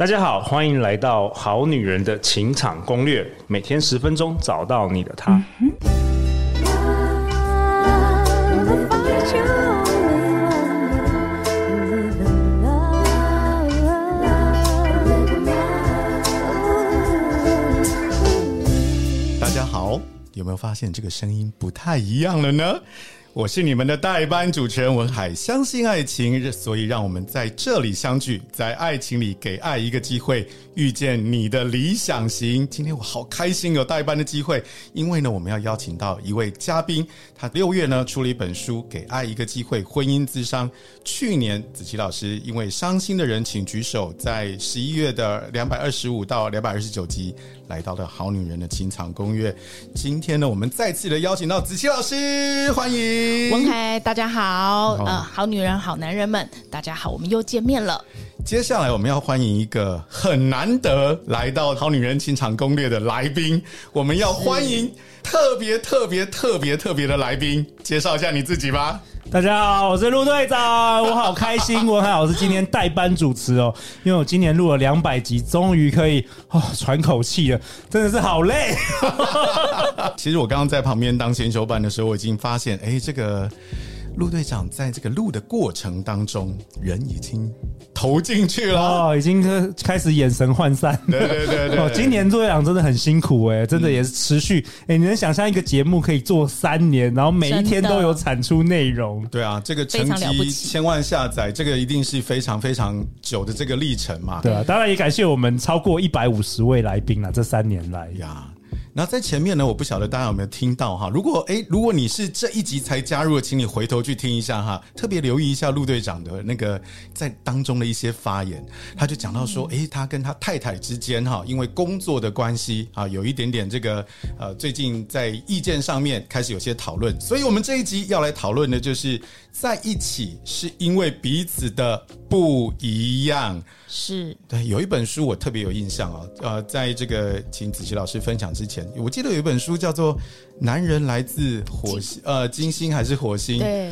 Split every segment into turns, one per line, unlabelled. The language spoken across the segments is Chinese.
大家好，欢迎来到《好女人的情场攻略》，每天十分钟，找到你的他。
大家好，有没有发现这个声音不太一样了呢？我是你们的代班主持人文海，相信爱情，所以让我们在这里相聚，在爱情里给爱一个机会，遇见你的理想型。今天我好开心有代班的机会，因为呢，我们要邀请到一位嘉宾，他六月呢出了一本书《给爱一个机会：婚姻咨商》。去年子琪老师因为伤心的人请举手，在十一月的两百二十五到两百二十九集来到了《好女人的情场攻略》。今天呢，我们再次的邀请到子琪老师，欢迎。
文凯，大家好，呃，好女人，好男人们，大家好，我们又见面了。
接下来我们要欢迎一个很难得来到《好女人情场攻略》的来宾，我们要欢迎特别特别特别特别的来宾，介绍一下你自己吧。
大家好，我是陆队长，我好开心，文海老师今天代班主持哦，因为我今年录了两百集，终于可以哦喘口气了，真的是好累。
其实我刚刚在旁边当先修班的时候，我已经发现，哎，这个。陆队长在这个录的过程当中，人已经投进去了，
哦，已经开始眼神涣散。
对对对对，
哦，今年陆队长真的很辛苦哎，真的也是持续哎，你能想象一个节目可以做三年，然后每一天都有产出内容？
对啊，这个成绩千万下载，这个一定是非常非常久的这个历程嘛。
对啊，当然也感谢我们超过一百五十位来宾了，这三年来
呀。然后在前面呢，我不晓得大家有没有听到哈。如果哎，如果你是这一集才加入的，请你回头去听一下哈，特别留意一下陆队长的那个在当中的一些发言。他就讲到说，哎，他跟他太太之间哈，因为工作的关系啊，有一点点这个呃，最近在意见上面开始有些讨论。所以我们这一集要来讨论的就是在一起是因为彼此的不一样。
是
对，有一本书我特别有印象啊，呃，在这个请子琪老师分享之前，我记得有一本书叫做《男人来自火星》，呃，金星还是火星？
对。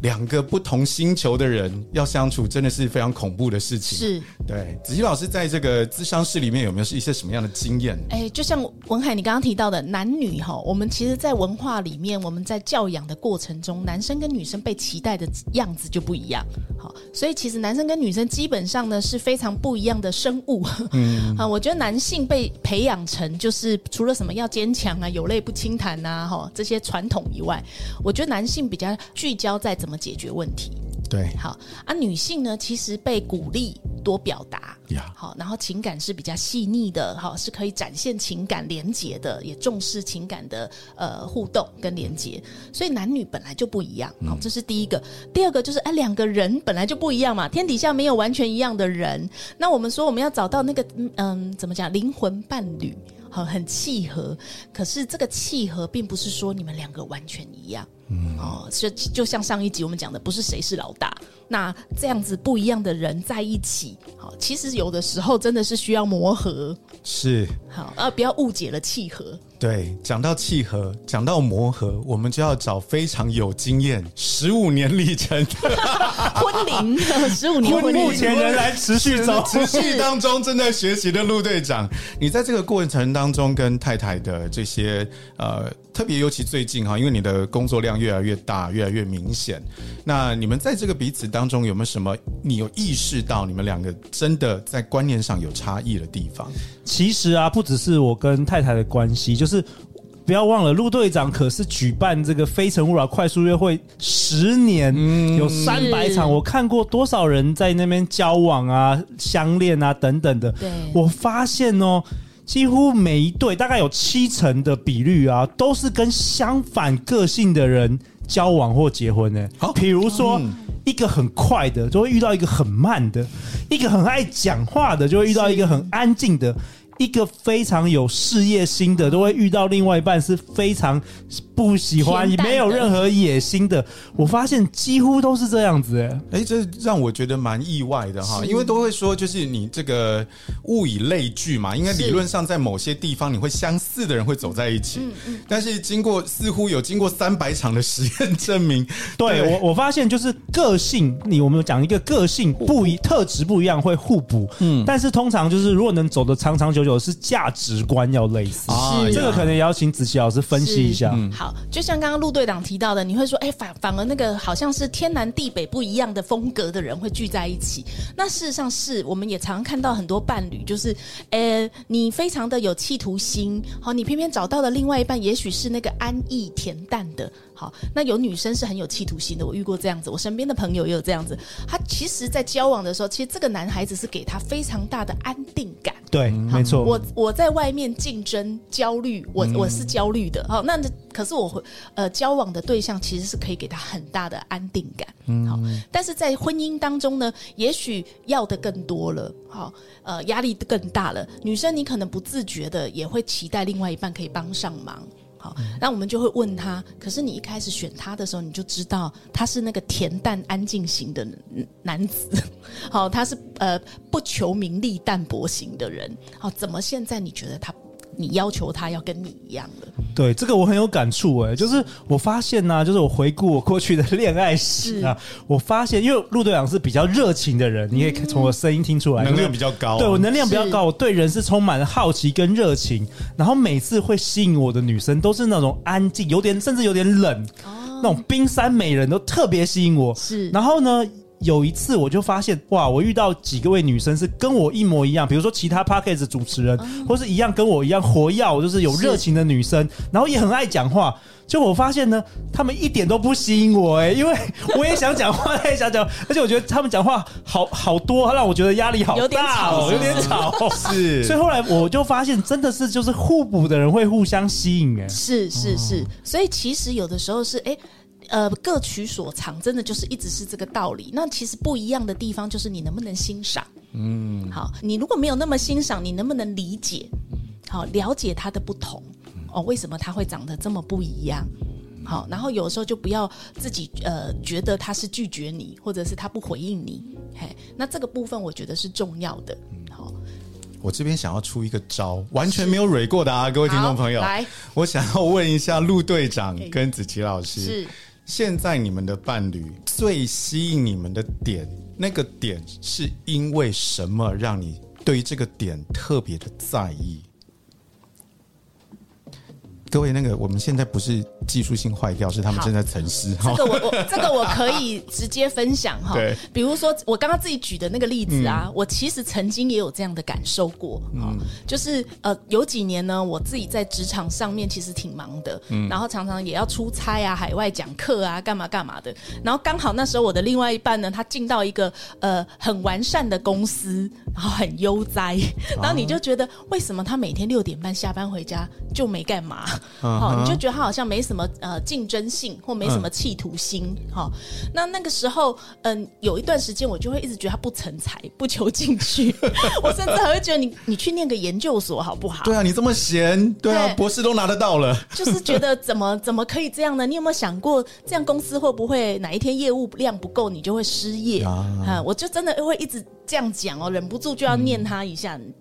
两个不同星球的人要相处，真的是非常恐怖的事情。
是，
对。子怡老师在这个咨商室里面有没有是一些什么样的经验？
哎，就像文海你刚刚提到的，男女哈，我们其实，在文化里面，我们在教养的过程中，男生跟女生被期待的样子就不一样。好，所以其实男生跟女生基本上呢是非常不一样的生物。嗯，啊，我觉得男性被培养成就是除了什么要坚强啊、有泪不轻弹呐，哈这些传统以外，我觉得男性比较聚焦在怎么。解决问题，
对，
好啊。女性呢，其实被鼓励多表达，
呀，
好，然后情感是比较细腻的，好，是可以展现情感连结的，也重视情感的呃互动跟连结。所以男女本来就不一样，好，这是第一个。第二个就是，哎，两个人本来就不一样嘛，天底下没有完全一样的人。那我们说，我们要找到那个，嗯，怎么讲，灵魂伴侣。好，很契合，可是这个契合并不是说你们两个完全一样，嗯，哦，就就像上一集我们讲的，不是谁是老大，那这样子不一样的人在一起，好，其实有的时候真的是需要磨合，
是，
好，啊，不要误解了契合。
对，讲到契合，讲到磨合，我们就要找非常有经验、十五年历程、
婚龄 十五年婚
目前仍然持续中、
持续当中正在学习的陆队长，你在这个过程当中跟太太的这些呃，特别尤其最近哈，因为你的工作量越来越大，越来越明显，那你们在这个彼此当中有没有什么你有意识到你们两个真的在观念上有差异的地方？
其实啊，不只是我跟太太的关系，就是。是，不要忘了，陆队长可是举办这个《非诚勿扰》快速约会十年，嗯、有三百场，我看过多少人在那边交往啊、相恋啊等等的。
对，
我发现哦，几乎每一对大概有七成的比率啊，都是跟相反个性的人交往或结婚呢。好，比如说。嗯一个很快的就会遇到一个很慢的，一个很爱讲话的就会遇到一个很安静的，一个非常有事业心的，都会遇到另外一半是非常不喜欢、没有任何野心的。我发现几乎都是这样子、欸，哎，
哎，这让我觉得蛮意外的哈，因为都会说就是你这个物以类聚嘛，应该理论上在某些地方你会相似的人会走在一起，嗯嗯，但是经过似乎有经过三百场的实验证明，
对，对。我我发现就是个性，你我们讲一个个性不一特质不一样会互补，嗯，但是通常就是如果能走得长长久久。是价值观要类似，是这个可能也要请子琪老师分析一下。
嗯、好，就像刚刚陆队长提到的，你会说，哎、欸，反反而那个好像是天南地北不一样的风格的人会聚在一起。那事实上是，我们也常常看到很多伴侣，就是，呃、欸，你非常的有企图心，好，你偏偏找到的另外一半，也许是那个安逸恬淡的。好，那有女生是很有企图心的，我遇过这样子，我身边的朋友也有这样子。他其实，在交往的时候，其实这个男孩子是给他非常大的安定感。
对，没错。
我我在外面竞争焦虑，我我是焦虑的。好，那可是我会呃交往的对象其实是可以给他很大的安定感。嗯，好，但是在婚姻当中呢，也许要的更多了。好，呃，压力更大了。女生你可能不自觉的也会期待另外一半可以帮上忙。好，那我们就会问他。可是你一开始选他的时候，你就知道他是那个恬淡安静型的男子。好，他是呃不求名利淡泊型的人。好，怎么现在你觉得他？你要求他要跟你一样的，
对这个我很有感触哎，就是我发现呢、啊，就是我回顾我过去的恋爱史啊，我发现，因为陆队长是比较热情的人，你可以从我声音听出来，
能量比较高，
对我能量比较高，我对人是充满了好奇跟热情，然后每次会吸引我的女生都是那种安静，有点甚至有点冷，那种冰山美人都特别吸引我，是，然后呢。有一次我就发现哇，我遇到几个位女生是跟我一模一样，比如说其他 podcast 主持人，或是一样跟我一样活跃，就是有热情的女生，然后也很爱讲话。就我发现呢，她们一点都不吸引我哎、欸，因为我也想讲话，也想讲，而且我觉得她们讲话好 好多，让我觉得压力好大哦，有点吵。是，所以后来我就发现，真的是就是互补的人会互相吸引哎、欸。
是是是，所以其实有的时候是哎。欸呃，各取所长，真的就是一直是这个道理。那其实不一样的地方就是你能不能欣赏。嗯，好，你如果没有那么欣赏，你能不能理解？好，了解他的不同。哦，为什么他会长得这么不一样？好，然后有时候就不要自己呃觉得他是拒绝你，或者是他不回应你。嘿，那这个部分我觉得是重要的。好，
我这边想要出一个招，完全没有蕊过的啊，各位听众朋友，来，我想要问一下陆队长跟子琪老师是。现在你们的伴侣最吸引你们的点，那个点是因为什么让你对于这个点特别的在意？各位，那个我们现在不是技术性坏掉，是他们正在沉思。
这个我我这个我可以直接分享哈。对，比如说我刚刚自己举的那个例子啊，嗯、我其实曾经也有这样的感受过。嗯，就是呃有几年呢，我自己在职场上面其实挺忙的，嗯，然后常常也要出差啊、海外讲课啊、干嘛干嘛的。然后刚好那时候我的另外一半呢，他进到一个呃很完善的公司，然后很悠哉，然后你就觉得为什么他每天六点半下班回家就没干嘛？好，你就觉得他好像没什么呃竞争性，或没什么企图心。好，那那个时候，嗯，有一段时间我就会一直觉得他不成才，不求进取。我甚至还会觉得你你去念个研究所好不好？
对啊，你这么闲，对啊，博士都拿得到了。
就是觉得怎么 怎么可以这样呢？你有没有想过，这样公司会不会哪一天业务量不够，你就会失业？啊，我就真的会一直。这样讲哦，忍不住就要念他一下。嗯、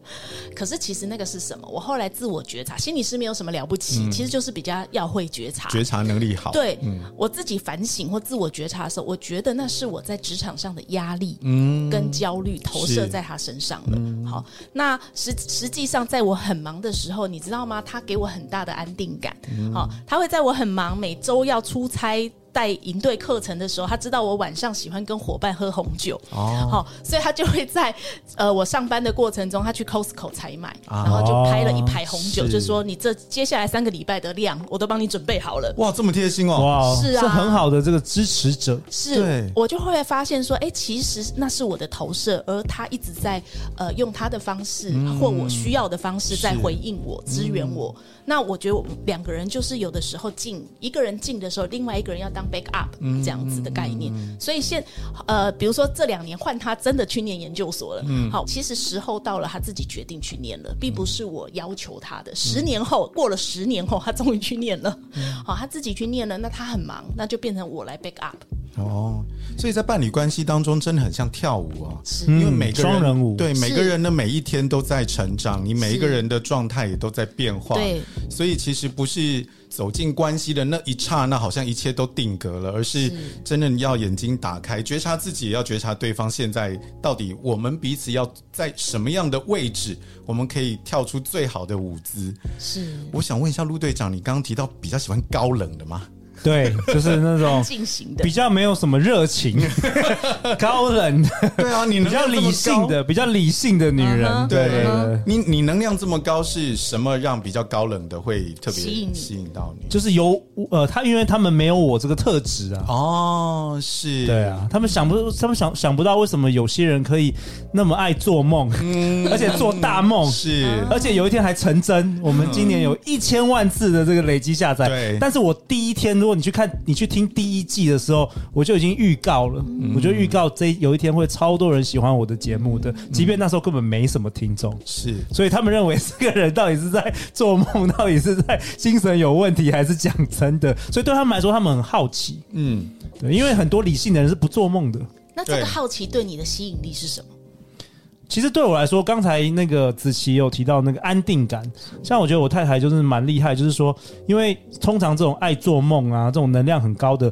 可是其实那个是什么？我后来自我觉察，心理师没有什么了不起，嗯、其实就是比较要会觉察，
觉察能力好。
对，嗯、我自己反省或自我觉察的时候，我觉得那是我在职场上的压力，嗯，跟焦虑投射在他身上了。嗯、好，那实实际上在我很忙的时候，你知道吗？他给我很大的安定感。嗯、好，他会在我很忙，每周要出差。带营队课程的时候，他知道我晚上喜欢跟伙伴喝红酒，哦，好，所以他就会在呃我上班的过程中，他去 Costco 采买，然后就拍了一排红酒，就说你这接下来三个礼拜的量，我都帮你准备好了。
哇，这么贴心哦！哇，
是啊，是很好的这个支持者。
是，我就会发现说，哎，其实那是我的投射，而他一直在呃用他的方式或我需要的方式在回应我、支援我。那我觉得我们两个人就是有的时候进一个人进的时候，另外一个人要当。当 backup 这样子的概念。所以现呃，比如说这两年换他真的去念研究所了，嗯，好，其实时候到了，他自己决定去念了，并不是我要求他的。十年后过了十年后，他终于去念了，好，他自己去念了，那他很忙，那就变成我来 backup。
哦，所以在伴侣关系当中，真的很像跳舞啊，因为每个人
双人舞
对
每个人的每一天都在成长，你每一个人的状态也都在变化，
对，
所以其实不是走进关系的那一刹那，好像一切都定格了，而是真的要眼睛打开，觉察自己，也要觉察对方现在到底我们彼此要在什么样的位置，我们可以跳出最好的舞姿。
是，
我想问一下陆队长，你刚刚提到比较喜欢高冷的吗？
对，就是那种
进行的。
比较没有什么热情、高冷。的，
对啊，你
比较理性的、比较理性的女人。对
你你能量这么高，是什么让比较高冷的会特别
吸引
吸引到你？
就是有呃，他因为他们没有我这个特质啊。
哦，是，
对啊，他们想不，他们想想不到为什么有些人可以那么爱做梦，嗯。而且做大梦，
是。
而且有一天还成真。我们今年有一千万次的这个累积下载，
对。
但是我第一天，如果你去看，你去听第一季的时候，我就已经预告了，我就预告这有一天会超多人喜欢我的节目的，即便那时候根本没什么听众。
是，
所以他们认为这个人到底是在做梦，到底是在精神有问题，还是讲真的？所以对他们来说，他们很好奇。
嗯，
对，因为很多理性的人是不做梦的。
那
这
个好奇对你的吸引力是什么？
其实对我来说，刚才那个子琪有提到那个安定感，像我觉得我太太就是蛮厉害，就是说，因为通常这种爱做梦啊，这种能量很高的。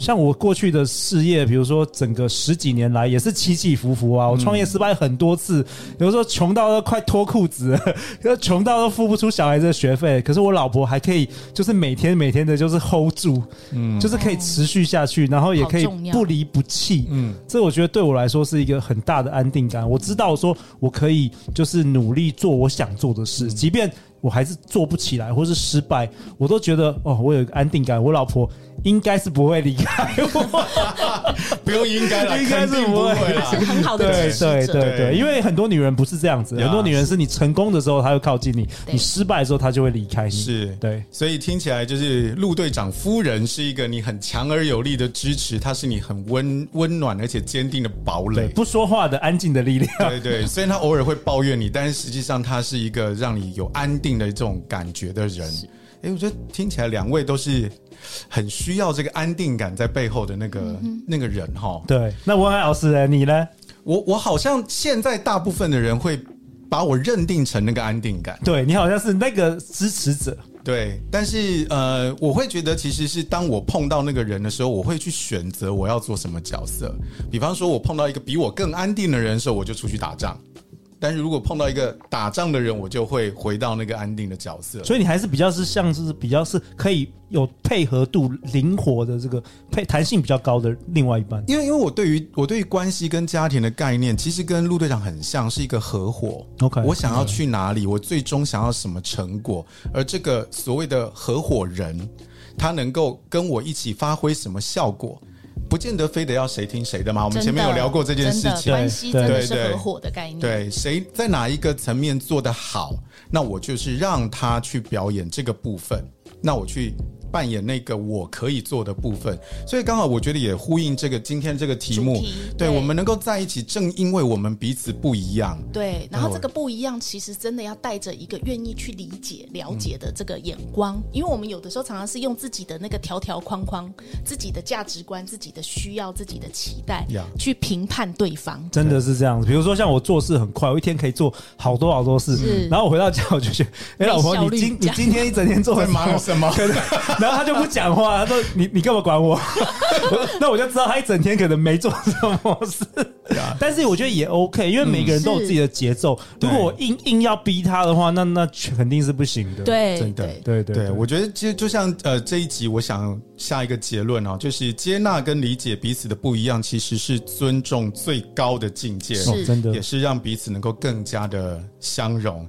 像我过去的事业，比如说整个十几年来也是起起伏伏啊。我创业失败很多次，有时候穷到都快脱裤子了，穷到都付不出小孩子的学费。可是我老婆还可以，就是每天每天的，就是 hold 住，嗯，就是可以持续下去，然后也可以不离不弃，嗯，这我觉得对我来说是一个很大的安定感。我知道说我可以就是努力做我想做的事，即便我还是做不起来或是失败，我都觉得哦，我有一个安定感。我老婆。应该是不会离开我，
不用应该了，
应该是不会啦
是很好的
对
支持者。
对对对，
对
因为很多女人不是这样子，很多女人是你成功的时候她会靠近你，你失败的时候她就会离开你。
是
对，
所以听起来就是陆队长夫人是一个你很强而有力的支持，她是你很温温暖而且坚定的堡，垒。
不说话的安静的力量。
对对，虽然她偶尔会抱怨你，但是实际上她是一个让你有安定的这种感觉的人。哎，我觉得听起来两位都是很需要这个安定感在背后的那个、那个人哈。
对，那文海老师呢？你呢？
我我好像现在大部分的人会把我认定成那个安定感。
对你好像是那个支持者。
对，但是呃，我会觉得其实是当我碰到那个人的时候，我会去选择我要做什么角色。比方说，我碰到一个比我更安定的人的时候，我就出去打仗。但是如果碰到一个打仗的人，我就会回到那个安定的角色。
所以你还是比较是像是比较是可以有配合度、灵活的这个配弹性比较高的另外一半。
因为因为我对于我对于关系跟家庭的概念，其实跟陆队长很像，是一个合伙。
OK，
我想要去哪里，我最终想要什么成果，而这个所谓的合伙人，他能够跟我一起发挥什么效果？不见得非得要谁听谁的嘛。我们前面有聊过这件事情，
关系真的是合伙的概念。
对，谁在哪一个层面做得好，那我就是让他去表演这个部分，那我去扮演那个我可以做的部分。所以刚好我觉得也呼应这个今天这个题目。
题
对，
对
我们能够在一起，正因为我们彼此不一样。
对，然后这个不一样，其实真的要带着一个愿意去理解、了解的这个眼光，嗯、因为我们有的时候常常是用自己的那个条条框框、自己的价值观、自己的需要、自己的期待.去评判对方。
真的是这样子，比如说像我做事很快，我一天可以做好多好多事，
是
然后我回到家我就觉得，哎、老婆，你今你今天一整天做
在
很
忙什么？
可能，然后他就不讲话，他说你你干嘛管我？那我就知道他一整天可能没做什么事。但是我觉得也 OK，因为每个人都有自己的节奏。如果我硬硬要逼他的话，那那肯定是不行的。
对，
真的
对
对对
对，我觉得其实就像呃这一集，我想下一个结论哦，就是接纳跟理解彼此的不一样，其实是尊重最高的境界，
真的
也是让彼此能够更加的相融。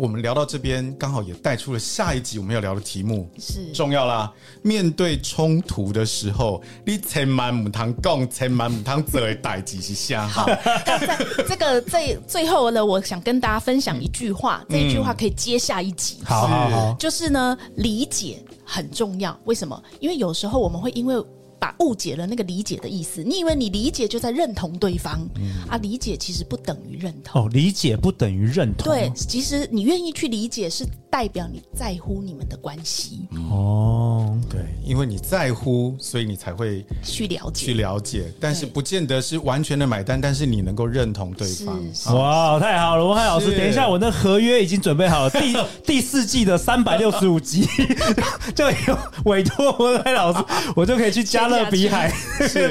我们聊到这边，刚好也带出了下一集我们要聊的题目，
是
重要啦。面对冲突的时候，你千万母汤讲，千万母汤做的代志是啥？
好，这个最最后呢，我想跟大家分享一句话，这一句话可以接下一集。
好好好，
就是呢，理解很重要。为什么？因为有时候我们会因为把误解了那个理解的意思。你以为你理解就在认同对方，嗯、啊？理解其实不等于认同。
哦，理解不等于认同。
对，其实你愿意去理解，是代表你在乎你们的关系。
哦，对，因为你在乎，所以你才会
去了解，
去了解。但是不见得是完全的买单，但是你能够认同对方。
哇，太好了，文海老师，等一下，我那合约已经准备好了，第 第四季的三百六十五集 就有委托文海老师，我就可以去加勒比海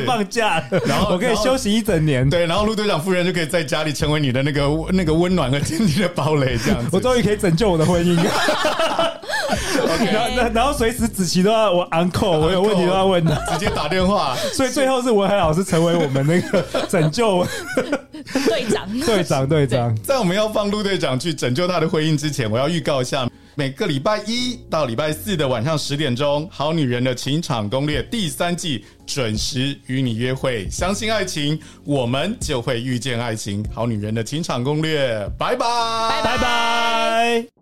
放假了，然后我可以休息一整年。
对，然后陆队长夫人就可以在家里成为你的那个那个温暖和坚定的堡垒，这样子。
我终于可以拯救我的婚姻。然后然后随时子琪都要我 uncle，我有问题都要问他，
直接打电话。
所以最后是文海老师成为我们那个 拯救
队长，
队长，队长。
在我们要放陆队长去拯救他的婚姻之前，我要预告一下，每个礼拜一到礼拜四的晚上十点钟，《好女人的情场攻略》第三季准时与你约会。相信爱情，我们就会遇见爱情。《好女人的情场攻略》，拜拜，
拜拜。